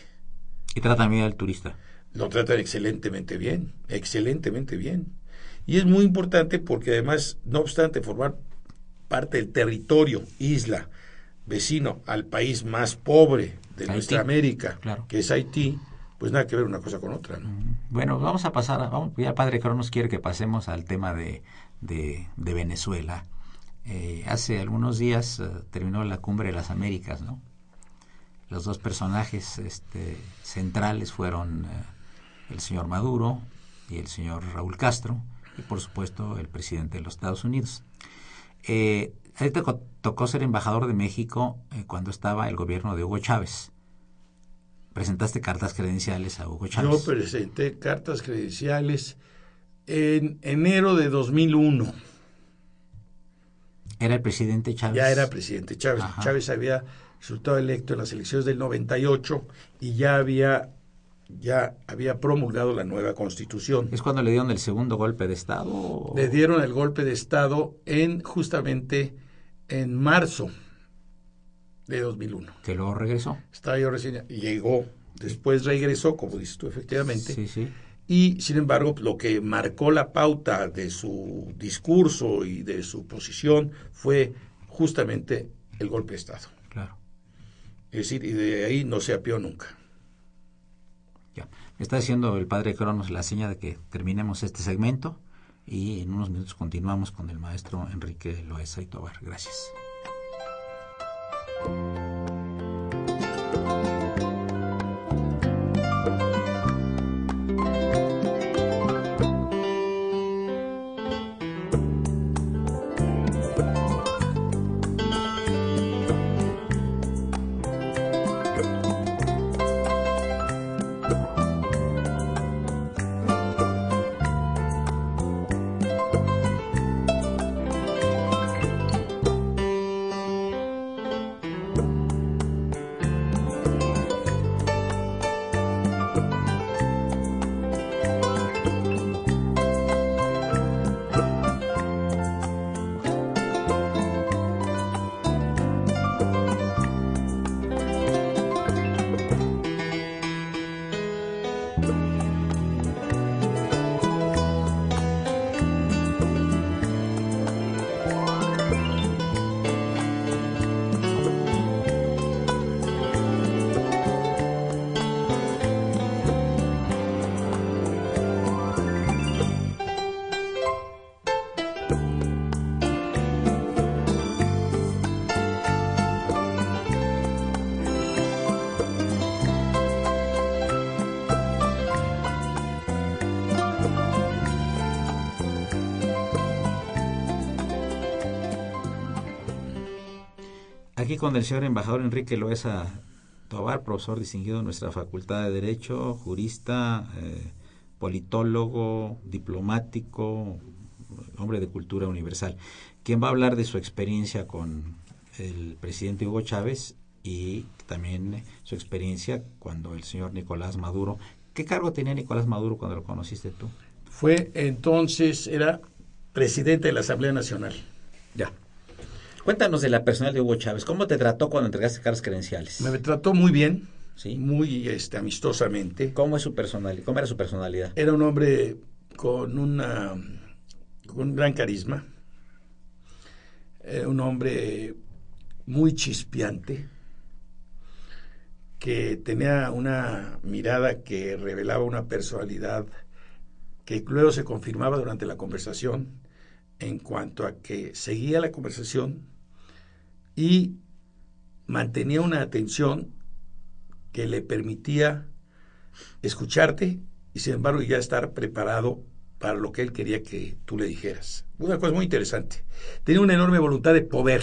A: Y tratan bien al turista.
B: lo tratan excelentemente bien excelentemente bien y es muy importante porque además no obstante formar parte del territorio isla vecino al país más pobre de
A: Haití.
B: nuestra América
A: Claro.
B: que es Haití pues nada que ver una cosa con otra ¿no?
A: Bueno, vamos a pasar, a, vamos, ya padre Cronos quiere que pasemos al tema de, de, de Venezuela. Eh, hace algunos días eh, terminó la cumbre de las Américas, ¿no? Los dos personajes este, centrales fueron eh, el señor Maduro y el señor Raúl Castro, y por supuesto el presidente de los Estados Unidos. Eh, a te co- tocó ser embajador de México eh, cuando estaba el gobierno de Hugo Chávez. Presentaste cartas credenciales a Hugo Chávez.
B: Yo presenté cartas credenciales en enero de 2001.
A: Era el presidente Chávez.
B: Ya era presidente Chávez.
A: Ajá.
B: Chávez había resultado electo en las elecciones del 98 y ya había ya había promulgado la nueva constitución.
A: ¿Es cuando le dieron el segundo golpe de Estado? o-
B: Le dieron el golpe de Estado en justamente en marzo de 2001.
A: Que luego regresó.
B: Estaba yo recién, llegó, después regresó, como dices tú, efectivamente.
A: Sí, sí.
B: Y sin embargo, lo que marcó la pauta de su discurso y de su posición fue justamente el golpe de Estado.
A: Claro.
B: Es decir, y de ahí no se apió nunca.
A: Está haciendo el padre Cronos la seña de que terminemos este segmento y en unos minutos continuamos con el maestro Enrique Loesa y Tobar. Gracias. Aquí con el señor embajador Enrique Loesa Tobar, profesor distinguido en nuestra Facultad de Derecho, jurista, eh, politólogo, diplomático, hombre de cultura universal, quien va a hablar de su experiencia con el presidente Hugo Chávez y también su experiencia cuando el señor Nicolás Maduro. ¿Qué cargo tenía Nicolás Maduro cuando lo conociste tú?
B: Fue entonces, era presidente de la Asamblea Nacional.
A: Ya. Cuéntanos de la personal de Hugo Chávez. ¿Cómo te trató cuando entregaste cartas credenciales?
B: Me trató muy bien,
A: ¿Sí?
B: muy este, amistosamente.
A: ¿Cómo, es su personalidad? ¿Cómo era su personalidad?
B: Era un hombre con, una, con un gran carisma, Era un hombre muy chispeante, que tenía una mirada que revelaba una personalidad que luego se confirmaba durante la conversación en cuanto a que seguía la conversación y mantenía una atención que le permitía escucharte y sin embargo ya estar preparado para lo que él quería que tú le dijeras. Una cosa muy interesante. Tenía una enorme voluntad de poder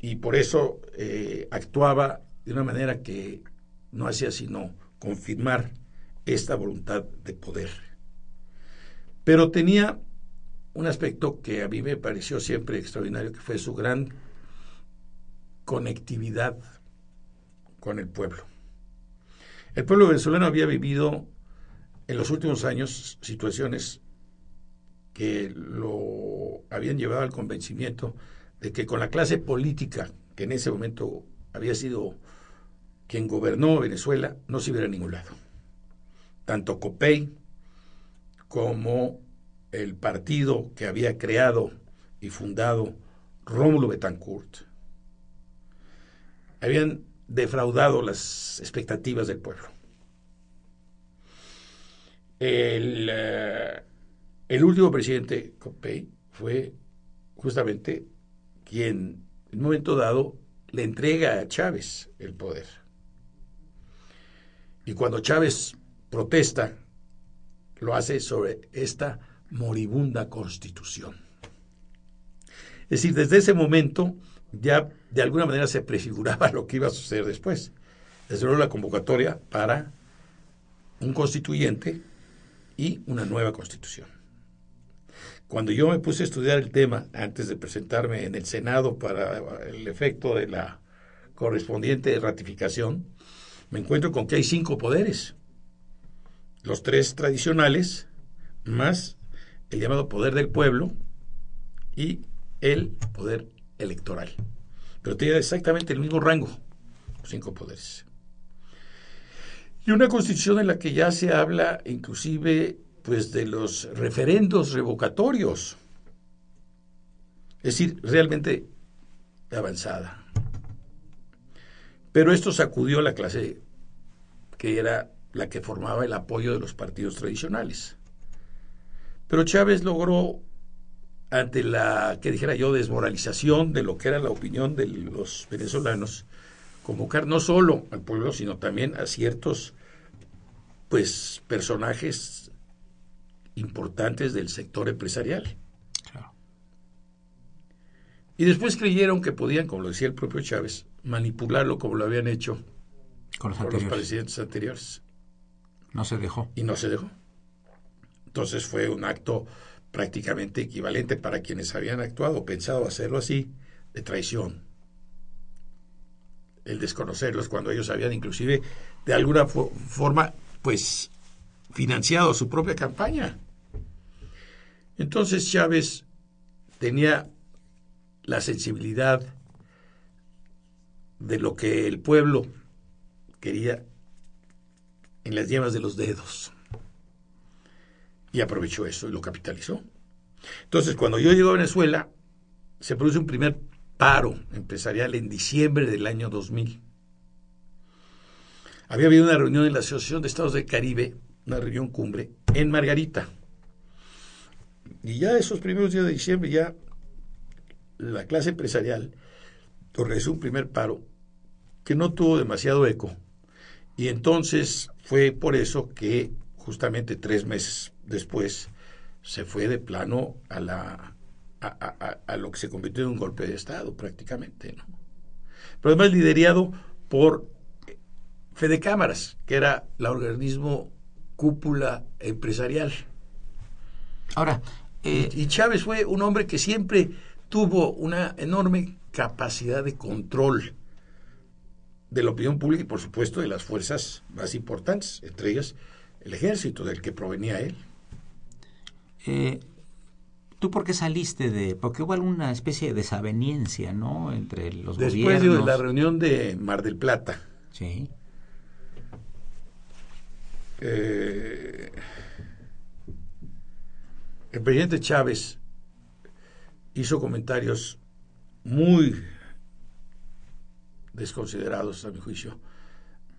B: y por eso eh, actuaba de una manera que no hacía sino confirmar esta voluntad de poder. Pero tenía un aspecto que a mí me pareció siempre extraordinario, que fue su gran conectividad con el pueblo. El pueblo venezolano había vivido en los últimos años situaciones que lo habían llevado al convencimiento de que con la clase política que en ese momento había sido quien gobernó Venezuela, no se iba a ningún lado. Tanto Copey como el partido que había creado y fundado Rómulo Betancourt habían defraudado las expectativas del pueblo. El, uh, el último presidente Copey fue justamente quien en un momento dado le entrega a Chávez el poder. Y cuando Chávez protesta, lo hace sobre esta moribunda constitución. Es decir, desde ese momento ya de alguna manera se prefiguraba lo que iba a suceder después. Desde luego la convocatoria para un constituyente y una nueva constitución. Cuando yo me puse a estudiar el tema antes de presentarme en el Senado para el efecto de la correspondiente ratificación, me encuentro con que hay cinco poderes. Los tres tradicionales, más el llamado poder del pueblo y el poder electoral. Pero tiene exactamente el mismo rango, cinco poderes. Y una constitución en la que ya se habla inclusive pues de los referendos revocatorios. Es decir, realmente avanzada. Pero esto sacudió a la clase que era la que formaba el apoyo de los partidos tradicionales. Pero Chávez logró, ante la, que dijera yo, desmoralización de lo que era la opinión de los venezolanos, convocar no solo al pueblo, sino también a ciertos pues personajes importantes del sector empresarial. Claro. Y después creyeron que podían, como lo decía el propio Chávez, manipularlo como lo habían hecho
A: con los,
B: con los presidentes anteriores.
A: No se dejó.
B: Y no se dejó. Entonces fue un acto prácticamente equivalente para quienes habían actuado, pensado hacerlo así, de traición. El desconocerlos cuando ellos habían inclusive de alguna fo forma pues financiado su propia campaña. Entonces Chávez tenía la sensibilidad de lo que el pueblo quería en las yemas de los dedos. Y aprovechó eso y lo capitalizó. Entonces, cuando yo llego a Venezuela, se produce un primer paro empresarial en diciembre del año 2000. Había habido una reunión en la Asociación de Estados del Caribe, una reunión cumbre, en Margarita. Y ya esos primeros días de diciembre, ya la clase empresarial organizó un primer paro que no tuvo demasiado eco. Y entonces fue por eso que justamente tres meses después se fue de plano a la a, lo que se convirtió en un golpe de Estado prácticamente. ¿no? Pero además liderado por Fede Cámaras, que era el organismo cúpula empresarial.
A: Ahora,
B: eh, y Chávez fue un hombre que siempre tuvo una enorme capacidad de control de la opinión pública y por supuesto de las fuerzas más importantes, entre ellas el ejército del que provenía él.
A: Eh, ¿Tú por qué saliste de...? Porque hubo alguna especie de desaveniencia, ¿no? Entre los
B: Después de la reunión de Mar del Plata.
A: Sí.
B: Eh, el presidente Chávez hizo comentarios muy desconsiderados, a mi juicio,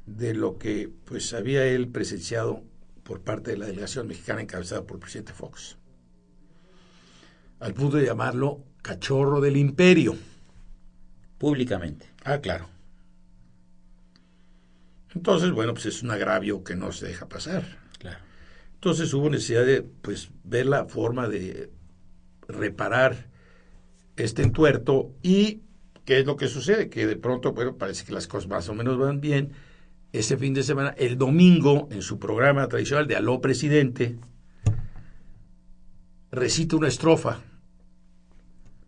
B: de lo que pues había él presenciado por parte de la delegación mexicana encabezada por el presidente Fox, al punto de llamarlo cachorro del imperio.
A: Públicamente.
B: Ah, claro. Entonces, bueno, pues es un agravio que no se deja pasar.
A: Claro.
B: Entonces hubo necesidad de pues ver la forma de reparar este entuerto y qué es lo que sucede, que de pronto, bueno, parece que las cosas más o menos van bien. Ese fin de semana, el domingo, en su programa tradicional de Aló Presidente, recita una estrofa.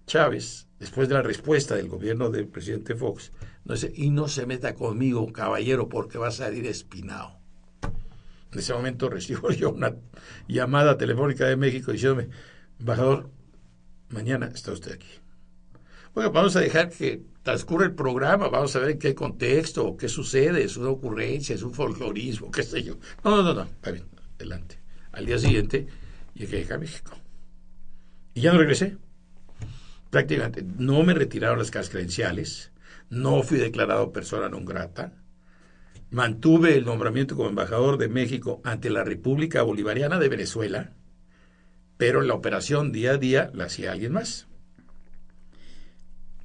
B: Chávez, después de la respuesta del gobierno del presidente Fox, dice, y no se meta conmigo, caballero, porque va a salir espinado. En ese momento recibo yo una llamada telefónica de México diciéndome, embajador, mañana está usted aquí. Bueno, vamos a dejar que transcurra el programa, vamos a ver en qué contexto, qué sucede, es una ocurrencia, es un folclorismo, qué sé yo. No, no, no, no, está bien, adelante. Al día siguiente llegué a México. Y ya no regresé. Prácticamente no me retiraron las casas credenciales, no fui declarado persona non grata, mantuve el nombramiento como embajador de México ante la República Bolivariana de Venezuela, pero la operación día a día la hacía alguien más.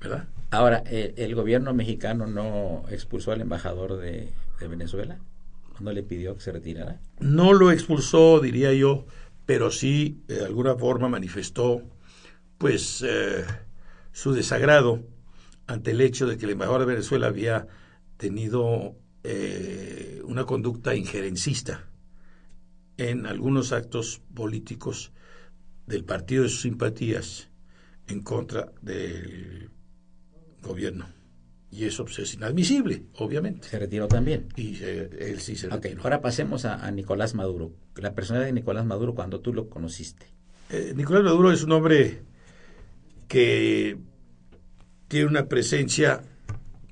B: ¿Verdad?
A: Ahora, ¿el, gobierno mexicano no expulsó al embajador de, Venezuela? ¿No le pidió que se retirara?
B: No lo expulsó, diría yo, pero sí de alguna forma manifestó pues eh, su desagrado ante el hecho de que el embajador de Venezuela había tenido eh, una conducta injerencista en algunos actos políticos del partido de sus simpatías en contra del gobierno. Y eso pues, es inadmisible, obviamente.
A: Se retiró también.
B: Y eh, él sí se retiró.
A: Ahora pasemos a, Nicolás Maduro. La personalidad de Nicolás Maduro cuando tú lo conociste.
B: Eh, Nicolás Maduro es un hombre que tiene una presencia,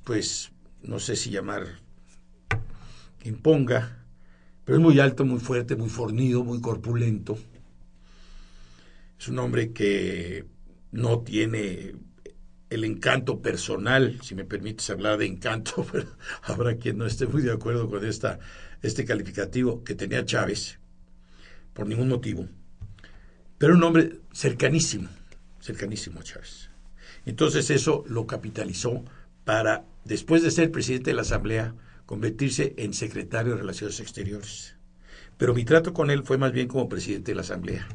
B: pues, no sé si llamar imponga, pero es muy alto, muy fuerte, muy fornido, muy corpulento es un hombre que no tiene el encanto personal, si me permites hablar de encanto, pero habrá quien no esté muy de acuerdo con esta, este calificativo que tenía Chávez, por ningún motivo. Pero un hombre cercanísimo, cercanísimo a Chávez. Entonces eso lo capitalizó para, después de ser presidente de la Asamblea, convertirse en secretario de Relaciones Exteriores. Pero mi trato con él fue más bien como presidente de la Asamblea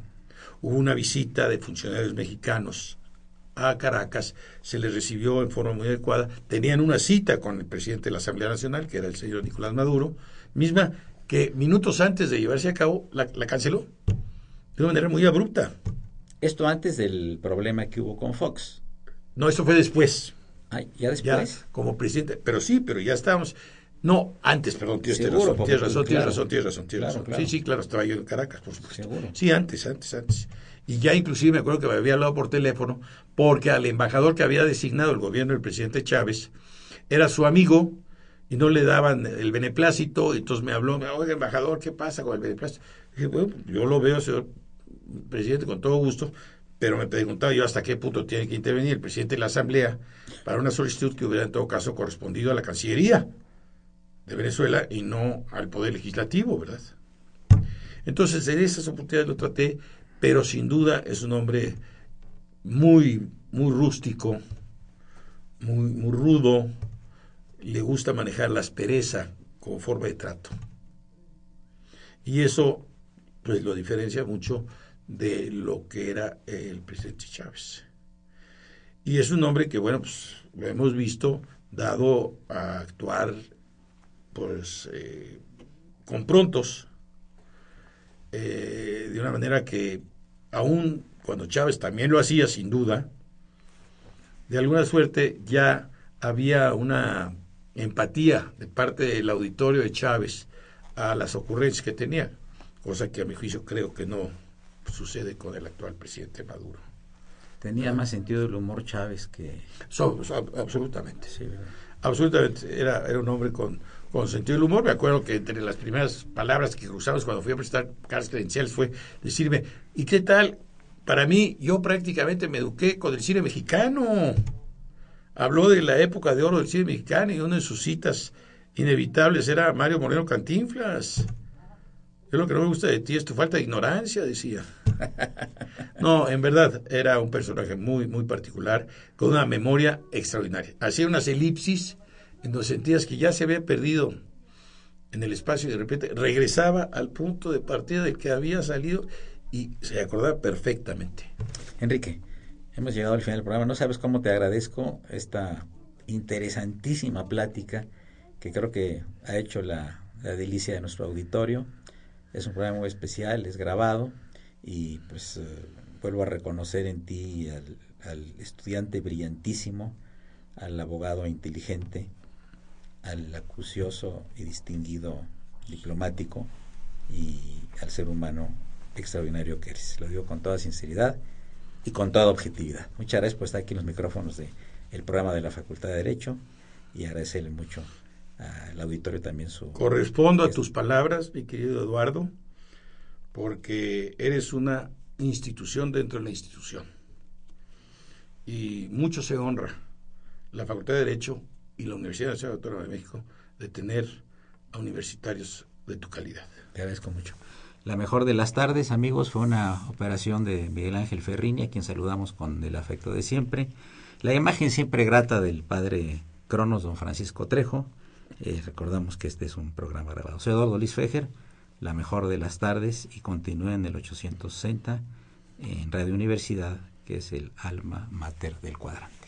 B: hubo una visita de funcionarios mexicanos a Caracas, se les recibió en forma muy adecuada, tenían una cita con el presidente de la Asamblea Nacional, que era el señor Nicolás Maduro, misma que minutos antes de llevarse a cabo la, canceló de una manera muy abrupta.
A: Esto antes del problema que hubo con Fox.
B: No, esto fue después.
A: ya después.
B: como presidente, pero sí, pero ya estábamos. No, antes, perdón, tienes razón, tienes razón, tienes razón, tienes razón, tienes razón. Sí, sí, claro, estaba yo en Caracas, por supuesto. Seguro. Sí, antes, antes, antes. Y ya inclusive me acuerdo que me había hablado por teléfono porque al embajador que había designado el gobierno del presidente Chávez era su amigo y no le daban el beneplácito, y entonces me habló, oiga, embajador, ¿qué pasa con el beneplácito? dije, bueno, yo lo veo, señor presidente, con todo gusto, pero me preguntaba yo hasta qué punto tiene que intervenir el presidente de la Asamblea para una solicitud que hubiera en todo caso correspondido a la Cancillería de Venezuela y no al Poder Legislativo, ¿verdad? Entonces, en esas oportunidades lo traté, pero sin duda es un hombre muy, muy rústico, muy, muy rudo, le gusta manejar la aspereza como forma de trato. Y eso, pues, lo diferencia mucho de lo que era el presidente Chávez. Y es un hombre que, bueno, pues lo hemos visto dado a actuar pues eh, con prontos, eh, de una manera que aún cuando Chávez también lo hacía sin duda, de alguna suerte ya había una empatía de parte del auditorio de Chávez a las ocurrencias que tenía, cosa que a mi juicio creo que no sucede con el actual presidente Maduro.
A: Tenía más sentido del humor Chávez que...
B: absolutamente. Sí, absolutamente. Era, era un hombre con, con sentido del humor. Me acuerdo que entre las primeras palabras que cruzamos cuando fui a prestar cartas credenciales fue decirme, ¿y qué tal? Para mí, yo prácticamente me eduqué con el cine mexicano. Habló de la época de oro del cine mexicano y una de sus citas inevitables era Mario Moreno Cantinflas. Es lo que no me gusta de ti, es tu falta de ignorancia, decía. no, en verdad era un personaje muy, muy particular, con una memoria extraordinaria. Hacía unas elipsis en donde sentías que ya se había perdido en el espacio y de repente regresaba al punto de partida del que había salido y se acordaba perfectamente.
A: Enrique, hemos llegado al final del programa. No sabes cómo te agradezco esta interesantísima plática que creo que ha hecho la, delicia de nuestro auditorio es un programa muy especial, es grabado y pues eh, vuelvo a reconocer en ti al, estudiante brillantísimo, al abogado inteligente, al acucioso y distinguido diplomático y al ser humano extraordinario que eres. Lo digo con toda sinceridad y con toda objetividad. Muchas gracias por estar aquí en los micrófonos del el programa de la Facultad de Derecho y agradecerle mucho al auditorio también su...
B: Correspondo a tus palabras, mi querido Eduardo, porque eres una institución dentro de la institución. Y mucho se honra la Facultad de Derecho y la Universidad Nacional Autónoma de México de tener a universitarios de tu calidad.
A: Te agradezco mucho. La mejor de las tardes, amigos, fue una operación de Miguel Ángel Ferrini, a quien saludamos con el afecto de siempre. La imagen siempre grata del padre Cronos, don Francisco Trejo, eh, recordamos que este es un programa grabado. Soy Eduardo Luis Fejer, la mejor de las tardes, y continúa en el 860 en Radio Universidad, que es el alma mater del cuadrante.